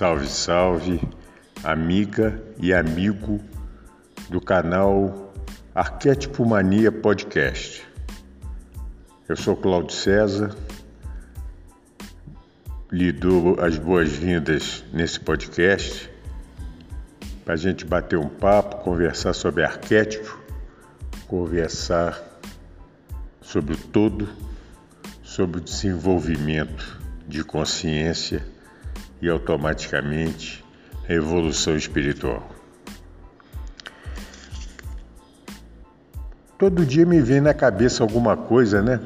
Salve, salve, amiga e amigo do canal Arquétipo Mania Podcast. Eu sou Cláudio César, lhe dou as boas-vindas nesse podcast para a gente bater um papo, conversar sobre arquétipo, conversar sobre o todo, sobre o desenvolvimento de consciência e automaticamente a evolução espiritual. Todo dia me vem na cabeça alguma coisa, né?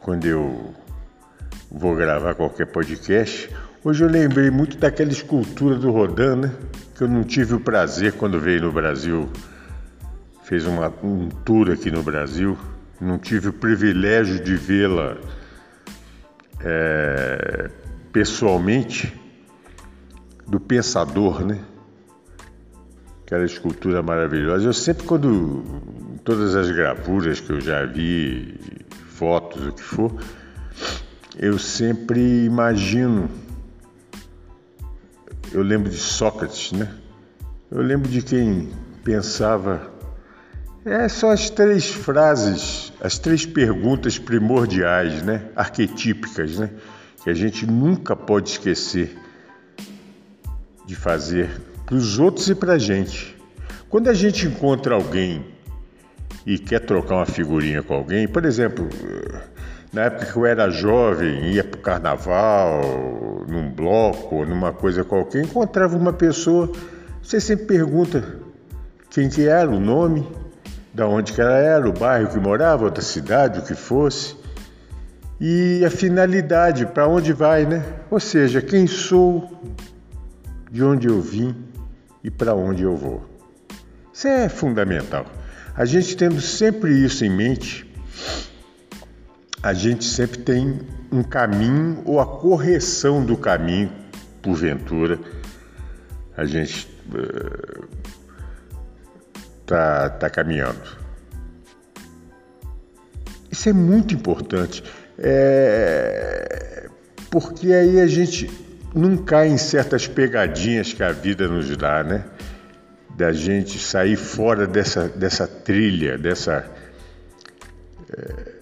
Quando eu vou gravar qualquer podcast. Hoje eu lembrei muito daquela escultura do Rodin, né? Que eu não tive o prazer quando veio no Brasil, fez uma, um tour aqui no Brasil, não tive o privilégio de vê-la é, pessoalmente do pensador, né? Aquela escultura maravilhosa. Eu sempre, quando todas as gravuras que eu já vi, fotos, o que for, eu sempre imagino. Eu lembro de Sócrates, né? Eu lembro de quem pensava. É só as três frases, as três perguntas primordiais, né? Arquetípicas, né? Que a gente nunca pode esquecer de fazer para os outros e para a gente. Quando a gente encontra alguém e quer trocar uma figurinha com alguém, por exemplo, na época que eu era jovem, ia para o carnaval, num bloco, numa coisa qualquer, encontrava uma pessoa, você sempre pergunta quem que era, o nome, da onde que ela era, o bairro que morava, outra cidade, o que fosse e a finalidade, para onde vai, né? Ou seja, quem sou, de onde eu vim e para onde eu vou. Isso é fundamental. A gente tendo sempre isso em mente, a gente sempre tem um caminho ou a correção do caminho, porventura, a gente uh, tá caminhando. Isso é muito importante. É... Porque aí a gente não cai em certas pegadinhas que a vida nos dá, né? Da gente sair fora dessa, dessa trilha, dessa. É...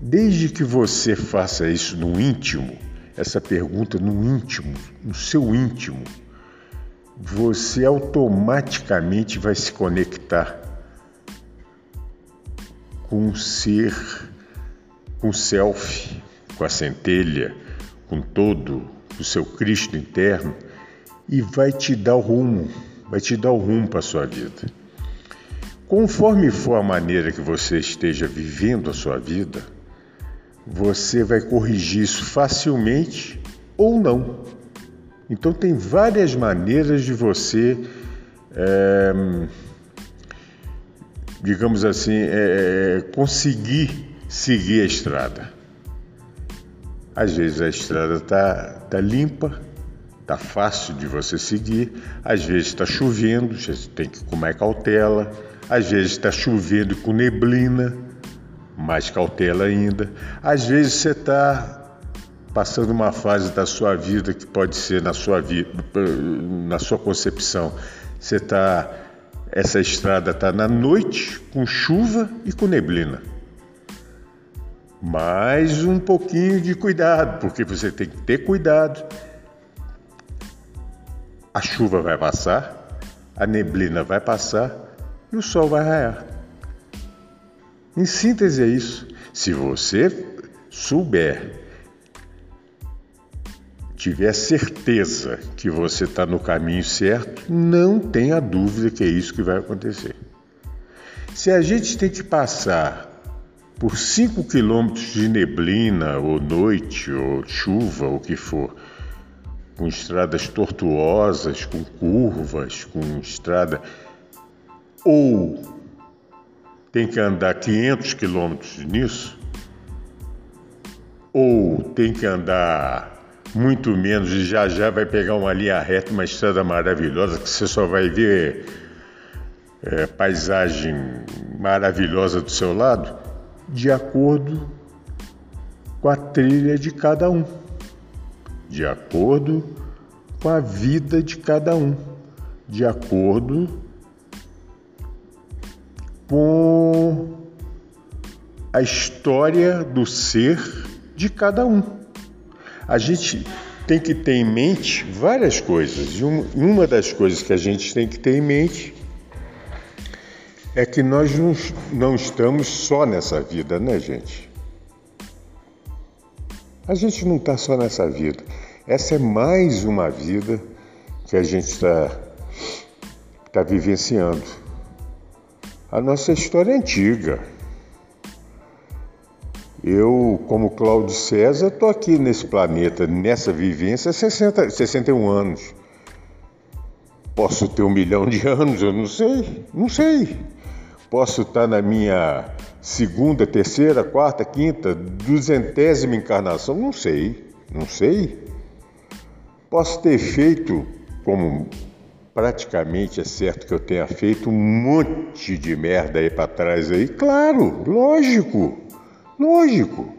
Desde que você faça isso no íntimo, essa pergunta no íntimo, no seu íntimo, você automaticamente vai se conectar com um ser com o self, com a centelha, com todo o seu Cristo interno e vai te dar o rumo, vai te dar o rumo para a sua vida. Conforme for a maneira que você esteja vivendo a sua vida, você vai corrigir isso facilmente ou não. Então tem várias maneiras de você, é, digamos assim, é, conseguir seguir a estrada. Às vezes a estrada está tá limpa, está fácil de você seguir, às vezes está chovendo, você tem que com mais cautela, às vezes está chovendo com neblina, mais cautela ainda, às vezes você está passando uma fase da sua vida que pode ser na sua vida, na sua concepção, você está essa estrada está na noite com chuva e com neblina mais um pouquinho de cuidado, porque você tem que ter cuidado. A chuva vai passar, a neblina vai passar e o sol vai raiar. Em síntese é isso. Se você souber, tiver certeza que você está no caminho certo, não tenha dúvida que é isso que vai acontecer. Se a gente tem que passar por 5 quilômetros de neblina, ou noite, ou chuva, ou que for, com estradas tortuosas, com curvas, com estrada. Ou tem que andar 500 quilômetros nisso, ou tem que andar muito menos e já já vai pegar uma linha reta, uma estrada maravilhosa que você só vai ver é, paisagem maravilhosa do seu lado, de acordo com a trilha de cada um, de acordo com a vida de cada um, de acordo com a história do ser de cada um. A gente tem que ter em mente várias coisas, e uma das coisas que a gente tem que ter em mente é que nós não estamos só nessa vida, né, gente? A gente não está só nessa vida. Essa é mais uma vida que a gente está tá vivenciando. A nossa história é antiga. Eu, como Cláudio César, estou aqui nesse planeta, nessa vivência, há 60, 61 anos. Posso ter um milhão de anos, eu não sei, não sei. Posso estar na minha segunda, terceira, quarta, quinta, duzentésima encarnação? Não sei, não sei. Posso ter feito, como praticamente é certo que eu tenha feito, um monte de merda aí para trás aí. Claro, lógico, lógico.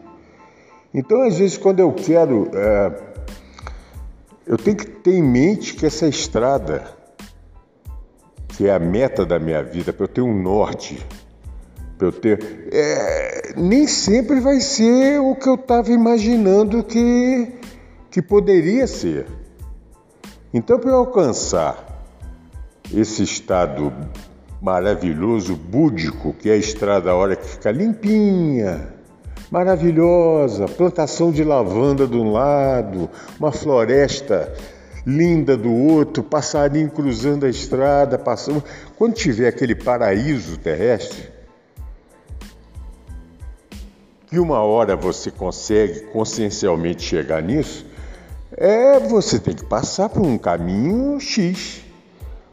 Então, às vezes, quando eu quero. É, eu tenho que ter em mente que essa estrada, que é a meta da minha vida, para eu ter um norte, para eu ter. É, nem sempre vai ser o que eu estava imaginando que, que poderia ser. Então, para eu alcançar esse estado maravilhoso, búdico, que é a estrada a hora que fica limpinha, maravilhosa, plantação de lavanda de um lado, uma floresta linda do outro, passarinho cruzando a estrada, passando. Quando tiver aquele paraíso terrestre, que uma hora você consegue consciencialmente chegar nisso, é você tem que passar por um caminho X.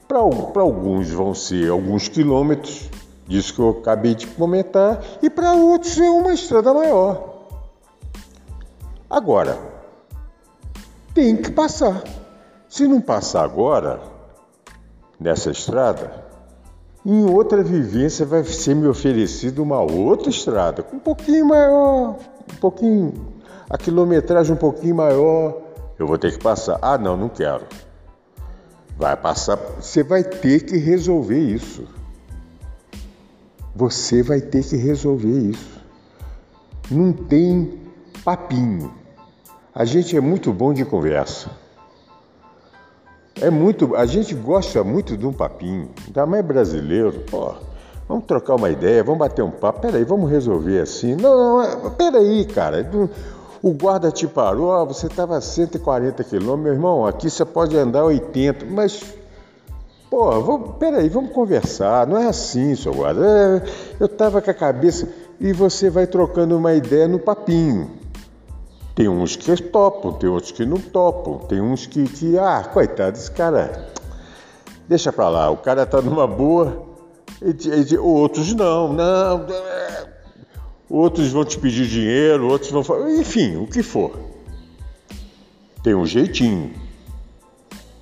Para alguns vão ser alguns quilômetros, disso que eu acabei de comentar, e para outros é uma estrada maior. Agora, tem que passar. Se não passar agora, nessa estrada, em outra vivência vai ser me oferecida uma outra estrada, um pouquinho maior, um pouquinho, a quilometragem um pouquinho maior. Eu vou ter que passar. Ah, não, não quero. Vai passar. Você vai ter que resolver isso. Você vai ter que resolver isso. Não tem papinho. A gente é muito bom de conversa. É muito, a gente gosta muito de um papinho, ainda mais brasileiro, pô. Vamos trocar uma ideia, vamos bater um papo. Peraí, vamos resolver assim. Não, não, peraí, cara. O guarda te parou, ó, você estava a 140 quilômetros, meu irmão, aqui você pode andar 80, mas. Pô, vamos, peraí, vamos conversar. Não é assim, seu guarda. É, eu estava com a cabeça. E você vai trocando uma ideia no papinho. Tem uns que topam, tem outros que não topam, tem uns que, que ah, coitado, esse cara, deixa pra lá, o cara tá numa boa, e, e, outros não, não, outros vão te pedir dinheiro, outros vão falar, enfim, o que for. Tem um jeitinho.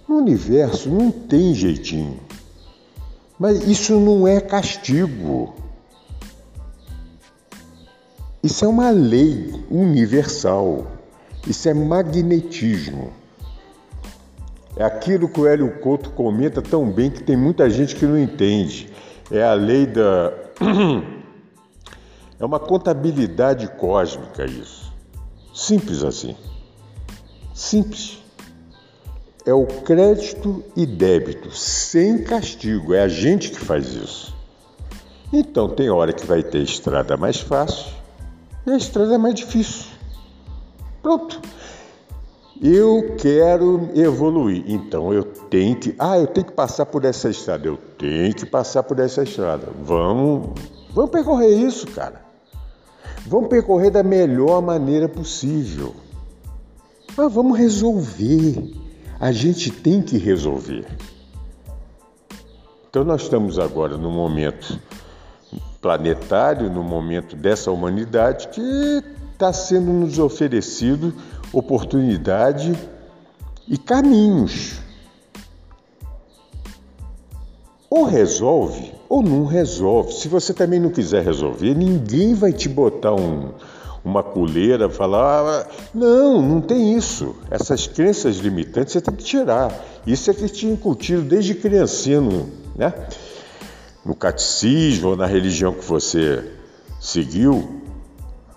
No universo não tem jeitinho. Mas isso não é castigo. Isso é uma lei universal. Isso é magnetismo. É aquilo que o Hélio Couto comenta tão bem que tem muita gente que não entende. É a lei da. É uma contabilidade cósmica isso. Simples assim. Simples. É o crédito e débito, sem castigo. É a gente que faz isso. Então tem hora que vai ter estrada mais fácil e a estrada é mais difícil. Pronto. Eu quero evoluir, então eu tenho que. Ah, eu tenho que passar por essa estrada. Eu tenho que passar por essa estrada. Vamos, vamos percorrer isso, cara. Vamos percorrer da melhor maneira possível. Mas vamos resolver. A gente tem que resolver. Então, nós estamos agora num momento planetário, no momento dessa humanidade que está sendo nos oferecido oportunidade e caminhos. Ou resolve ou não resolve. Se você também não quiser resolver, ninguém vai te botar um, uma coleira, falar, ah, não, não tem isso. Essas crenças limitantes você tem que tirar. Isso é que te incutido desde criancinha, né? No catecismo ou na religião que você seguiu,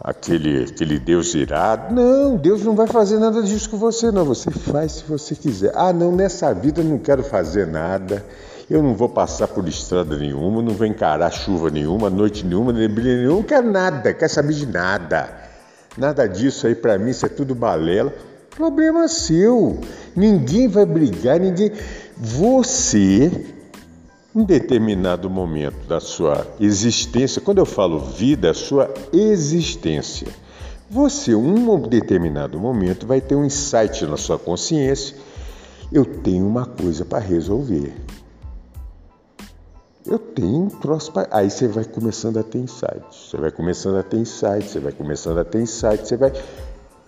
aquele, aquele Deus irado. Não, Deus não vai fazer nada disso com você, não. Você faz se você quiser. Ah, não, nessa vida eu não quero fazer nada. Eu não vou passar por estrada nenhuma, não vou encarar chuva nenhuma, noite nenhuma, neblina nenhuma, não quero nada, quero saber de nada. Nada disso aí para mim, isso é tudo balela. Problema seu. Ninguém vai brigar, ninguém. Você em determinado momento da sua existência, quando eu falo vida, a sua existência, você, um determinado momento, vai ter um insight na sua consciência: eu tenho uma coisa para resolver. Eu tenho um para. Aí você vai começando a ter insight. Você vai começando a ter insight, você vai começando a ter insight, você vai.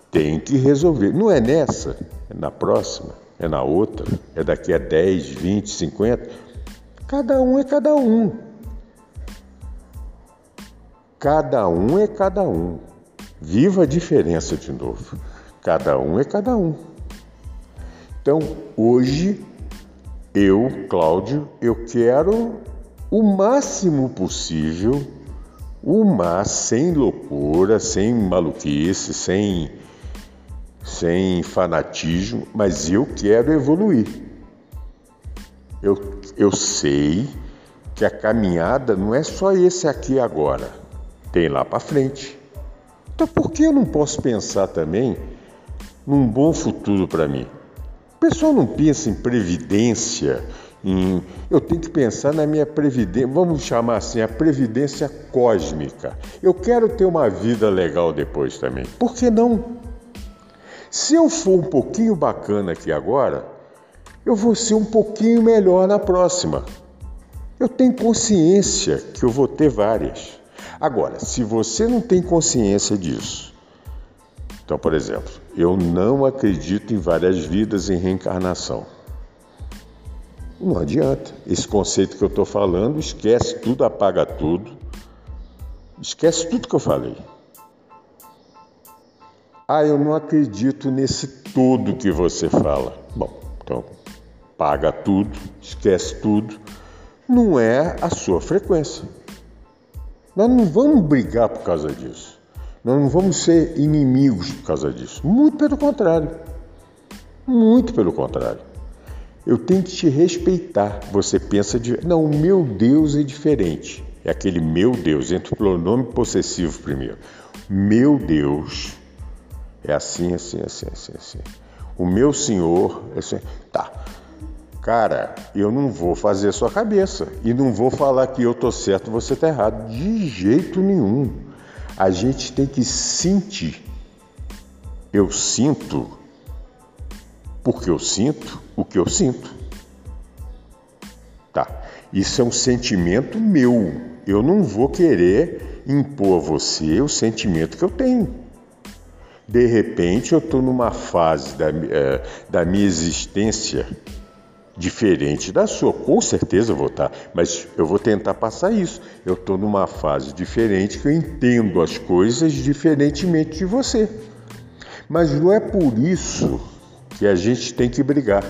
Tem que resolver. Não é nessa, é na próxima, é na outra, é daqui a 10, 20, 50. Cada um é cada um. Cada um é cada um. Viva a diferença de novo. Cada um é cada um. Então, hoje, eu, Cláudio, eu quero o máximo possível, o mais sem loucura, sem maluquice, sem, sem fanatismo, mas eu quero evoluir. Eu, eu sei que a caminhada não é só esse aqui agora, tem lá para frente. Então por que eu não posso pensar também num bom futuro para mim? O pessoal não pensa em previdência, em eu tenho que pensar na minha previdência, vamos chamar assim, a previdência cósmica. Eu quero ter uma vida legal depois também. Por que não? Se eu for um pouquinho bacana aqui agora, eu vou ser um pouquinho melhor na próxima. Eu tenho consciência que eu vou ter várias. Agora, se você não tem consciência disso, então, por exemplo, eu não acredito em várias vidas em reencarnação. Não adianta. Esse conceito que eu estou falando, esquece tudo, apaga tudo. Esquece tudo que eu falei. Ah, eu não acredito nesse todo que você fala. Bom, então paga tudo, esquece tudo, não é a sua frequência. Nós não vamos brigar por causa disso. Nós não vamos ser inimigos por causa disso. Muito pelo contrário. Muito pelo contrário. Eu tenho que te respeitar. Você pensa de. Não, o meu Deus é diferente. É aquele meu Deus, entra o pronome possessivo primeiro. Meu Deus é assim, assim, assim, assim, assim. O meu Senhor é assim. Tá. Cara, eu não vou fazer sua cabeça e não vou falar que eu tô certo, você tá errado, de jeito nenhum. A gente tem que sentir. Eu sinto porque eu sinto o que eu sinto. Tá. Isso é um sentimento meu. Eu não vou querer impor a você o sentimento que eu tenho. De repente, eu estou numa fase da, é, da minha existência diferente da sua. Com certeza vou estar, mas eu vou tentar passar isso. Eu estou numa fase diferente que eu entendo as coisas diferentemente de você. Mas não é por isso que a gente tem que brigar.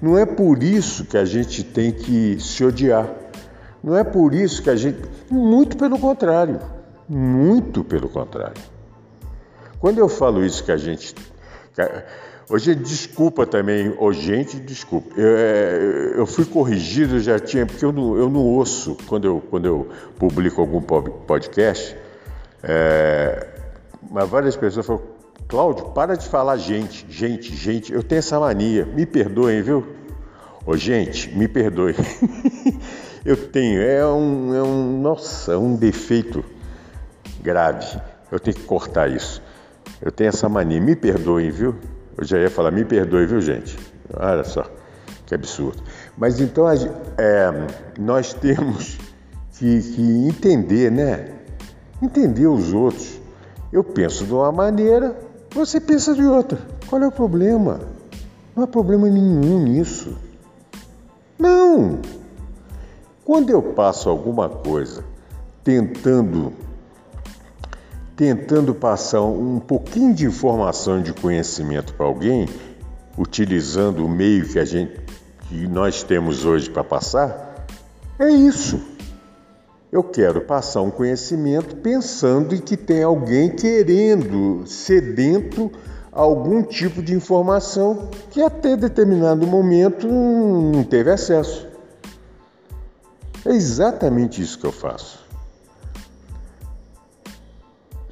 Não é por isso que a gente tem que se odiar. Não é por isso que a gente. Muito pelo contrário. Muito pelo contrário. Quando eu falo isso que a gente. Hoje, desculpa também, oh, gente, desculpa. Eu, é, eu, fui corrigido, já tinha, porque eu não, eu não ouço quando eu, quando eu publico algum podcast. É, mas várias pessoas falam, Cláudio, para de falar gente, gente, gente. Eu tenho essa mania, me perdoem, viu? Ô, gente, me perdoe. eu tenho, é um, é um, nossa, um defeito grave. Eu tenho que cortar isso. Eu tenho essa mania, me perdoem, viu? Eu já ia falar, me perdoe, viu, gente? Olha só, que absurdo. Mas então é, nós temos que, que entender, né? Entender os outros. Eu penso de uma maneira, você pensa de outra. Qual é o problema? Não há problema nenhum nisso. Não! Quando eu passo alguma coisa tentando tentando passar um pouquinho de informação de conhecimento para alguém, utilizando o meio que a gente que nós temos hoje para passar, é isso. Eu quero passar um conhecimento pensando em que tem alguém querendo, sedento algum tipo de informação que até determinado momento não teve acesso. É exatamente isso que eu faço.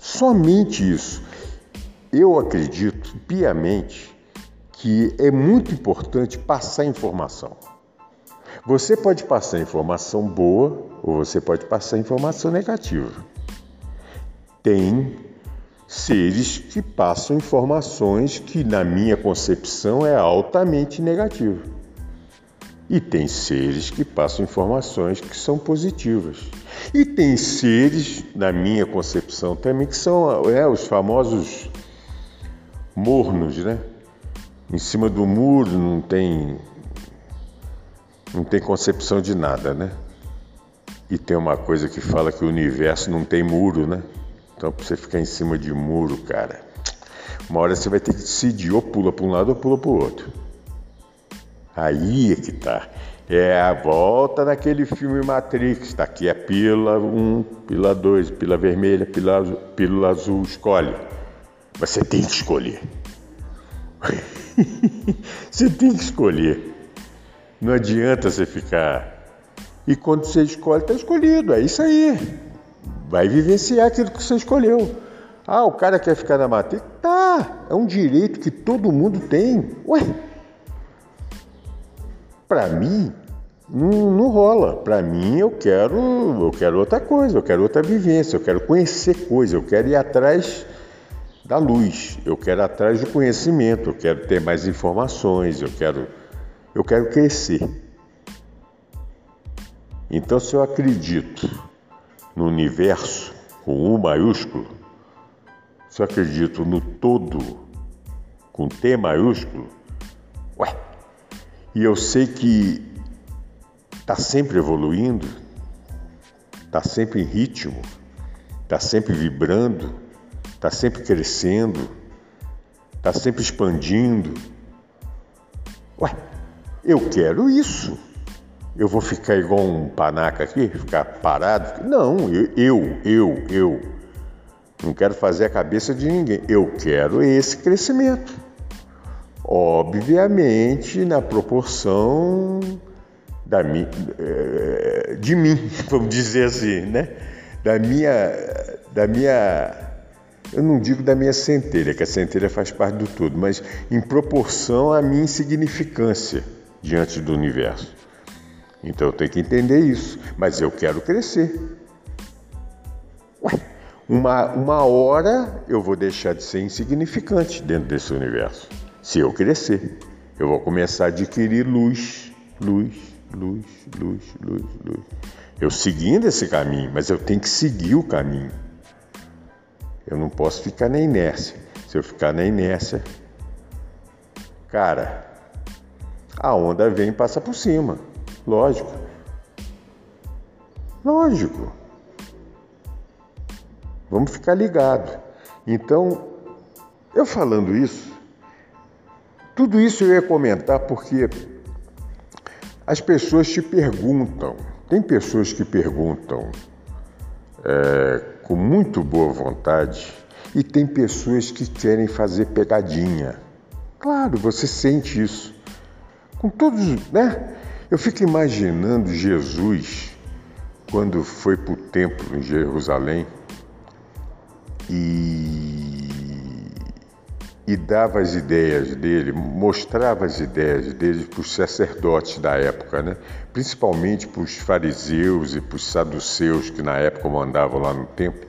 Somente isso. Eu acredito piamente que é muito importante passar informação. Você pode passar informação boa ou você pode passar informação negativa. Tem seres que passam informações que, na minha concepção, é altamente negativa. E tem seres que passam informações que são positivas. E tem seres, na minha concepção também, que são é, os famosos mornos, né? Em cima do muro não tem não tem concepção de nada, né? E tem uma coisa que fala que o universo não tem muro, né? Então, pra você ficar em cima de muro, cara, uma hora você vai ter que decidir, ou pula para um lado ou pula para o outro. Aí é que tá. É a volta naquele filme Matrix. Tá aqui a pílula 1, pílula 2, pílula vermelha, pílula azul, pílula azul, escolhe. Você tem que escolher. você tem que escolher. Não adianta você ficar. E quando você escolhe, está escolhido. É isso aí. Vai vivenciar aquilo que você escolheu. Ah, o cara quer ficar na matriz? Tá. É um direito que todo mundo tem. Ué. Para mim, não, não rola. Para mim, eu quero, eu quero outra coisa. Eu quero outra vivência. Eu quero conhecer coisas. Eu quero ir atrás da luz. Eu quero ir atrás do conhecimento. Eu quero ter mais informações. Eu quero eu quero crescer. Então, se eu acredito no universo com U maiúsculo, se eu acredito no todo com T maiúsculo, ué, e eu sei que está sempre evoluindo, está sempre em ritmo, está sempre vibrando, está sempre crescendo, está sempre expandindo. Ué, eu quero isso. Eu vou ficar igual um panaca aqui, ficar parado? Não, eu, eu, eu. Não quero fazer a cabeça de ninguém. Eu quero esse crescimento. Obviamente, na proporção da mi, eh, de mim, vamos dizer assim, né? Da minha, da minha, eu não digo da minha centelha, que a centelha faz parte do todo, mas em proporção à minha insignificância diante do universo. Então eu tenho que entender isso, mas eu quero crescer. Uma, uma hora eu vou deixar de ser insignificante dentro desse universo. Se eu crescer, eu vou começar a adquirir luz, luz, luz, luz, luz, luz. Eu seguindo esse caminho, mas eu tenho que seguir o caminho. Eu não posso ficar na inércia. Se eu ficar na inércia, cara, a onda vem e passa por cima. Lógico. Lógico. Vamos ficar ligados. Então, eu falando isso, tudo isso eu ia comentar porque as pessoas te perguntam, tem pessoas que perguntam é, com muito boa vontade e tem pessoas que querem fazer pegadinha. Claro, você sente isso com todos, né? Eu fico imaginando Jesus quando foi para o templo em Jerusalém e, e dava as ideias dele, mostrava as ideias dele para os sacerdotes da época, né? principalmente para os fariseus e para os saduceus que na época mandavam lá no templo.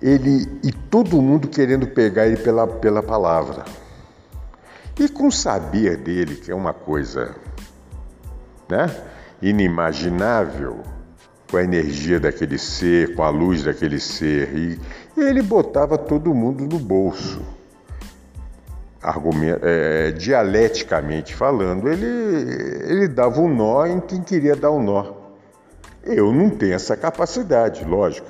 Ele e todo mundo querendo pegar ele pela, pela palavra. E com o saber dele, que é uma coisa né, inimaginável, com a energia daquele ser, com a luz daquele ser, e ele botava todo mundo no bolso. Argument, é, dialeticamente falando, ele, ele dava um nó em quem queria dar um nó. Eu não tenho essa capacidade, lógico,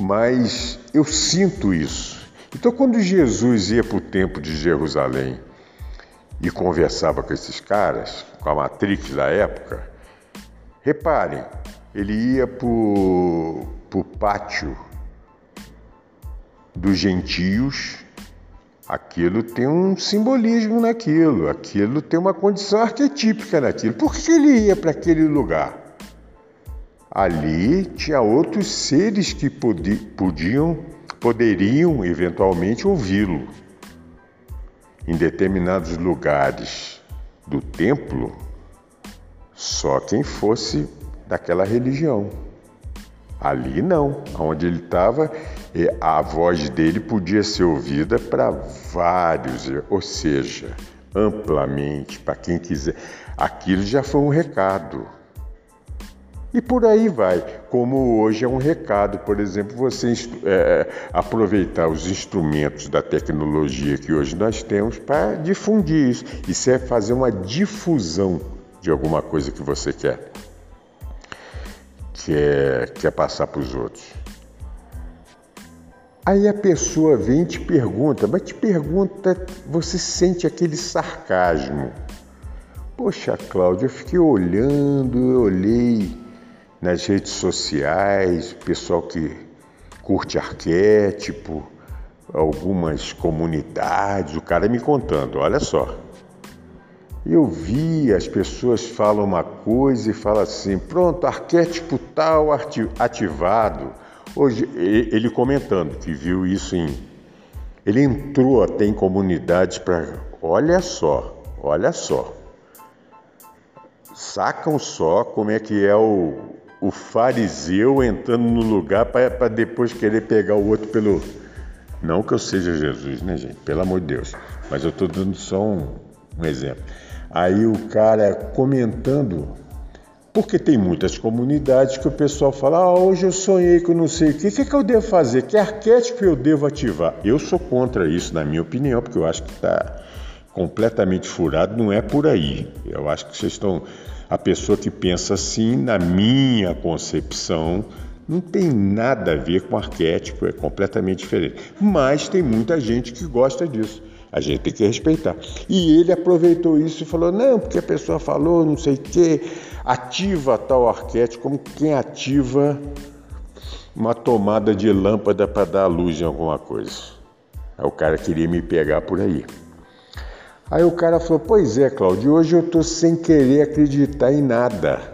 mas eu sinto isso. Então, quando Jesus ia para o templo de Jerusalém e conversava com esses caras, com a Matrix da época, reparem, ele ia para o pátio dos gentios, aquilo tem um simbolismo naquilo, aquilo tem uma condição arquetípica naquilo. Por que ele ia para aquele lugar? Ali tinha outros seres que podiam, poderiam eventualmente ouvi-lo. Em determinados lugares do templo, só quem fosse daquela religião. Ali não, onde ele estava, a voz dele podia ser ouvida para vários, ou seja, amplamente, para quem quiser. Aquilo já foi um recado. E por aí vai. Como hoje é um recado, por exemplo, você é, aproveitar os instrumentos da tecnologia que hoje nós temos para difundir isso. Isso é fazer uma difusão de alguma coisa que você quer quer, quer passar para os outros. Aí a pessoa vem e te pergunta, mas te pergunta, você sente aquele sarcasmo. Poxa, Cláudia, eu fiquei olhando, eu olhei nas redes sociais, pessoal que curte arquétipo, algumas comunidades, o cara me contando, olha só. Eu vi as pessoas falam uma coisa e falam assim, pronto, arquétipo tal ativado. Hoje, ele comentando que viu isso em. Ele entrou até em comunidades para. Olha só, olha só. Sacam só como é que é o, o fariseu entrando no lugar para depois querer pegar o outro pelo. Não que eu seja Jesus, né, gente? Pelo amor de Deus. Mas eu estou dando só um, um exemplo. Aí o cara comentando, porque tem muitas comunidades que o pessoal fala: ah, hoje eu sonhei com não sei o que, o que, que eu devo fazer? Que arquétipo eu devo ativar? Eu sou contra isso, na minha opinião, porque eu acho que está completamente furado, não é por aí. Eu acho que vocês estão. A pessoa que pensa assim, na minha concepção, não tem nada a ver com arquétipo, é completamente diferente. Mas tem muita gente que gosta disso. A gente tem que respeitar. E ele aproveitou isso e falou: não, porque a pessoa falou, não sei o quê, ativa tal arquétipo, como quem ativa uma tomada de lâmpada para dar luz em alguma coisa. Aí o cara queria me pegar por aí. Aí o cara falou: Pois é, Cláudio, hoje eu estou sem querer acreditar em nada.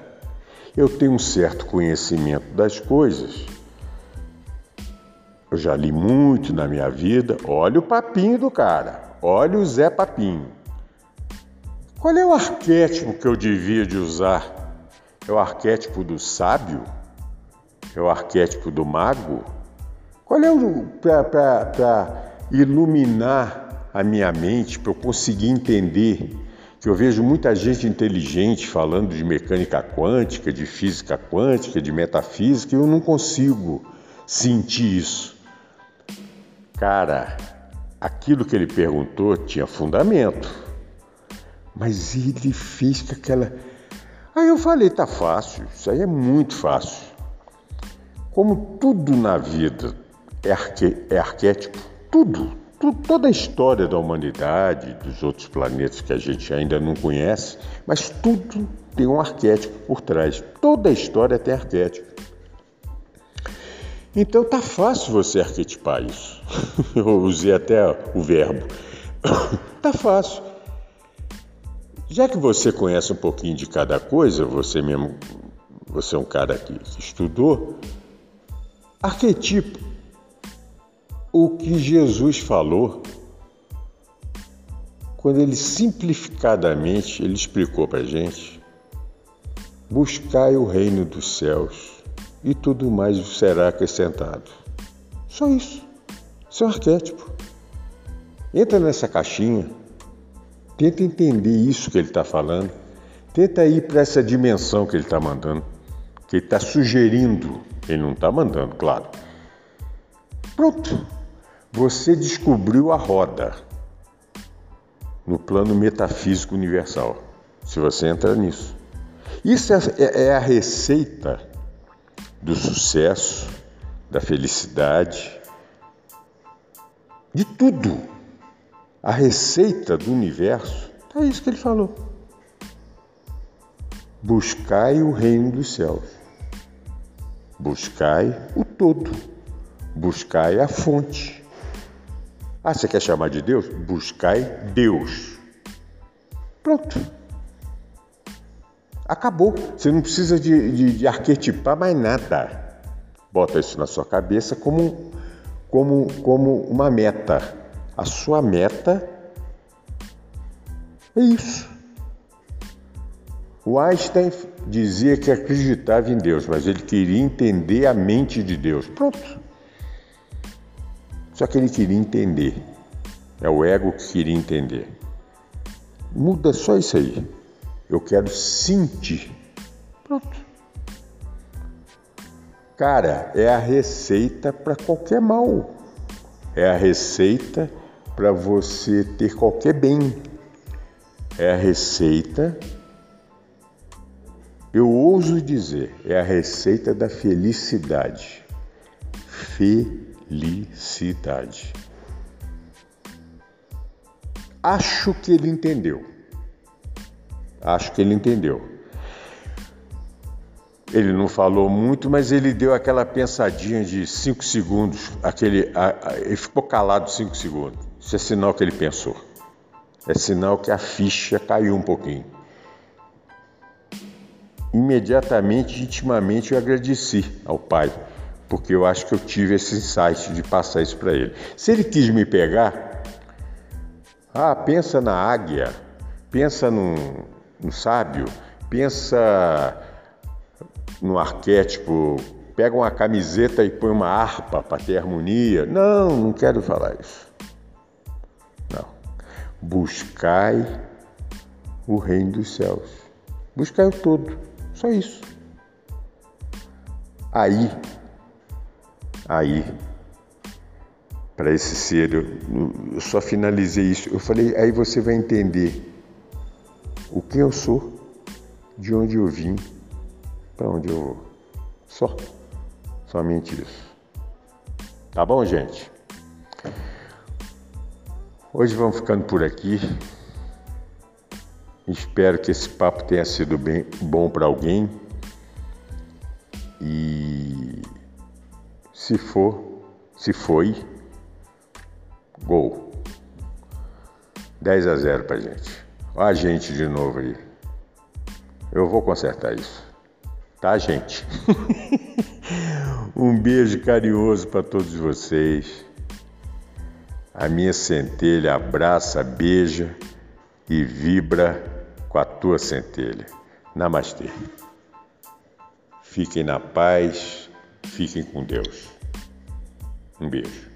Eu tenho um certo conhecimento das coisas eu já li muito na minha vida. Olha o papinho do cara. Olha o Zé Papinho. Qual é o arquétipo que eu devia de usar? É o arquétipo do sábio? É o arquétipo do mago? Qual é o para iluminar a minha mente, para eu conseguir entender que eu vejo muita gente inteligente falando de mecânica quântica, de física quântica, de metafísica, e eu não consigo sentir isso. Cara, aquilo que ele perguntou tinha fundamento, mas ele fez com aquela. Aí eu falei: tá fácil, isso aí é muito fácil. Como tudo na vida é, arque... é arquétipo, tudo, toda a história da humanidade, dos outros planetas que a gente ainda não conhece, mas tudo tem um arquétipo por trás. Toda a história tem arquétipo. Então tá fácil você arquetipar isso. Eu usei até o verbo. tá fácil. Já que você conhece um pouquinho de cada coisa, você mesmo, você é um cara que estudou, arquetipo. O que Jesus falou quando ele simplificadamente ele explicou para gente: buscai o reino dos céus e tudo mais será acrescentado. Só isso. Isso é um arquétipo. Entra nessa caixinha, Tenta entender isso que ele está falando. Tenta ir para essa dimensão que ele está mandando, que ele está sugerindo. Ele não está mandando, claro. Pronto. Você descobriu a roda no plano metafísico universal. Se você entrar nisso. Isso é, é, é a receita do sucesso, da felicidade, de tudo. A receita do universo é isso que ele falou. Buscai o reino dos céus. Buscai o todo. Buscai a fonte. Ah, você quer chamar de Deus? Buscai Deus. Pronto. Acabou. Você não precisa de, de, de arquetipar mais nada. Bota isso na sua cabeça como, como, como uma meta. A sua meta é isso. O Einstein dizia que acreditava em Deus, mas ele queria entender a mente de Deus. Pronto. Só que ele queria entender. É o ego que queria entender. Muda só isso aí. Eu quero sentir. Pronto. Cara, é a receita para qualquer mal. É a receita para você ter qualquer bem. É a receita, eu ouso dizer, é a receita da felicidade. Felicidade. Acho que ele entendeu. Acho que ele entendeu. Ele não falou muito, mas ele deu aquela pensadinha de cinco segundos. Aquele, a, a, ele ficou calado cinco segundos. Isso é sinal que ele pensou. É sinal que a ficha caiu um pouquinho. Imediatamente, intimamente, eu agradeci ao pai, porque eu acho que eu tive esse insight de passar isso para ele. Se ele quis me pegar, ah, pensa na águia, pensa no, no sábio, pensa no arquétipo, pega uma camiseta e põe uma harpa para ter harmonia. Não, não quero falar isso. Não. Buscai o reino dos céus. Buscai o todo. Só isso. Aí, aí, para esse ser, eu, eu só finalizei isso. Eu falei, aí você vai entender o que eu sou, de onde eu vim, para onde eu vou. Só. Somente isso. Tá bom, gente? Hoje vamos ficando por aqui. Espero que esse papo tenha sido bem bom para alguém. E se for, se foi, gol. 10 a 0 pra gente. A gente de novo aí. Eu vou consertar isso. Tá, gente? um beijo carinhoso para todos vocês. A minha centelha abraça, beija e vibra com a tua centelha. Namastê. Fiquem na paz, fiquem com Deus. Um beijo.